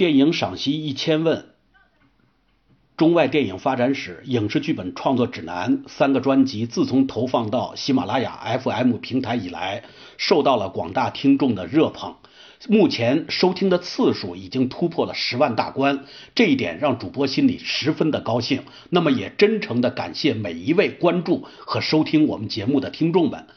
电影赏析一千问，中外电影发展史、影视剧本创作指南三个专辑，自从投放到喜马拉雅 FM 平台以来，受到了广大听众的热捧。目前收听的次数已经突破了十万大关，这一点让主播心里十分的高兴。那么也真诚的感谢每一位关注和收听我们节目的听众们。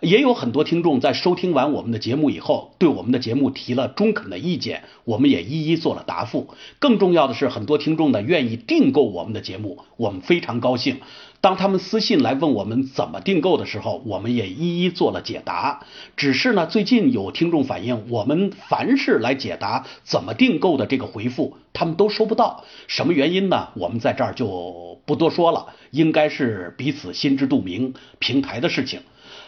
也有很多听众在收听完我们的节目以后，对我们的节目提了中肯的意见，我们也一一做了答复。更重要的是，很多听众呢愿意订购我们的节目，我们非常高兴。当他们私信来问我们怎么订购的时候，我们也一一做了解答。只是呢，最近有听众反映，我们凡是来解答怎么订购的这个回复，他们都收不到。什么原因呢？我们在这儿就不多说了，应该是彼此心知肚明，平台的事情。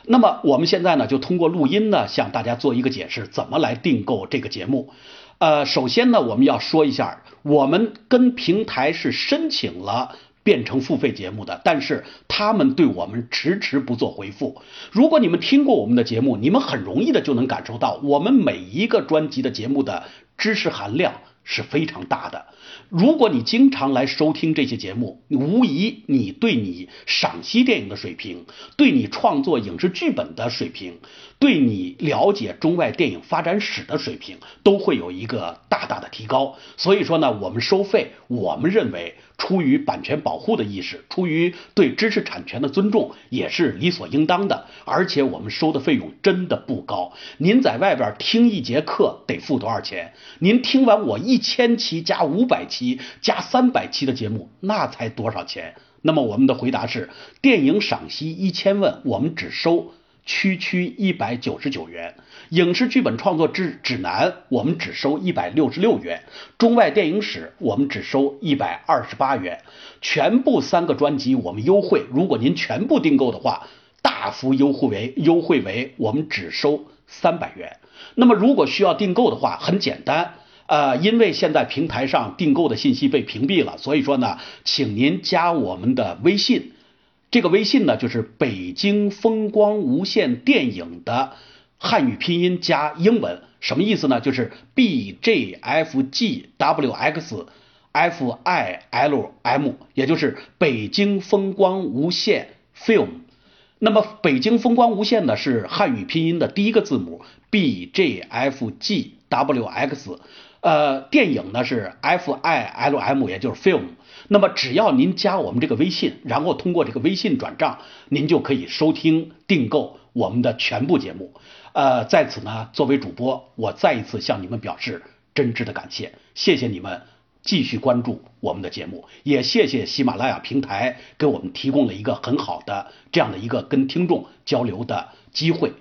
那么我们现在呢，就通过录音呢，向大家做一个解释，怎么来订购这个节目。呃，首先呢，我们要说一下，我们跟平台是申请了变成付费节目的，但是他们对我们迟迟不做回复。如果你们听过我们的节目，你们很容易的就能感受到，我们每一个专辑的节目的知识含量。是非常大的。如果你经常来收听这些节目，无疑你对你赏析电影的水平，对你创作影视剧本的水平，对你了解中外电影发展史的水平，都会有一个大大的提高。所以说呢，我们收费，我们认为出于版权保护的意识，出于对知识产权的尊重，也是理所应当的。而且我们收的费用真的不高。您在外边听一节课得付多少钱？您听完我一。千期加五百期加三百期的节目，那才多少钱？那么我们的回答是：电影赏析一千问，我们只收区区一百九十九元；影视剧本创作指指南，我们只收一百六十六元；中外电影史，我们只收一百二十八元。全部三个专辑我们优惠，如果您全部订购的话，大幅优惠为优惠为我们只收三百元。那么如果需要订购的话，很简单。呃，因为现在平台上订购的信息被屏蔽了，所以说呢，请您加我们的微信，这个微信呢就是北京风光无限电影的汉语拼音加英文，什么意思呢？就是 B J F G W X F I L M，也就是北京风光无限 Film。那么北京风光无限呢是汉语拼音的第一个字母 B J F G W X。呃，电影呢是 F I L M，也就是 film。那么只要您加我们这个微信，然后通过这个微信转账，您就可以收听订购我们的全部节目。呃，在此呢，作为主播，我再一次向你们表示真挚的感谢，谢谢你们继续关注我们的节目，也谢谢喜马拉雅平台给我们提供了一个很好的这样的一个跟听众交流的机会。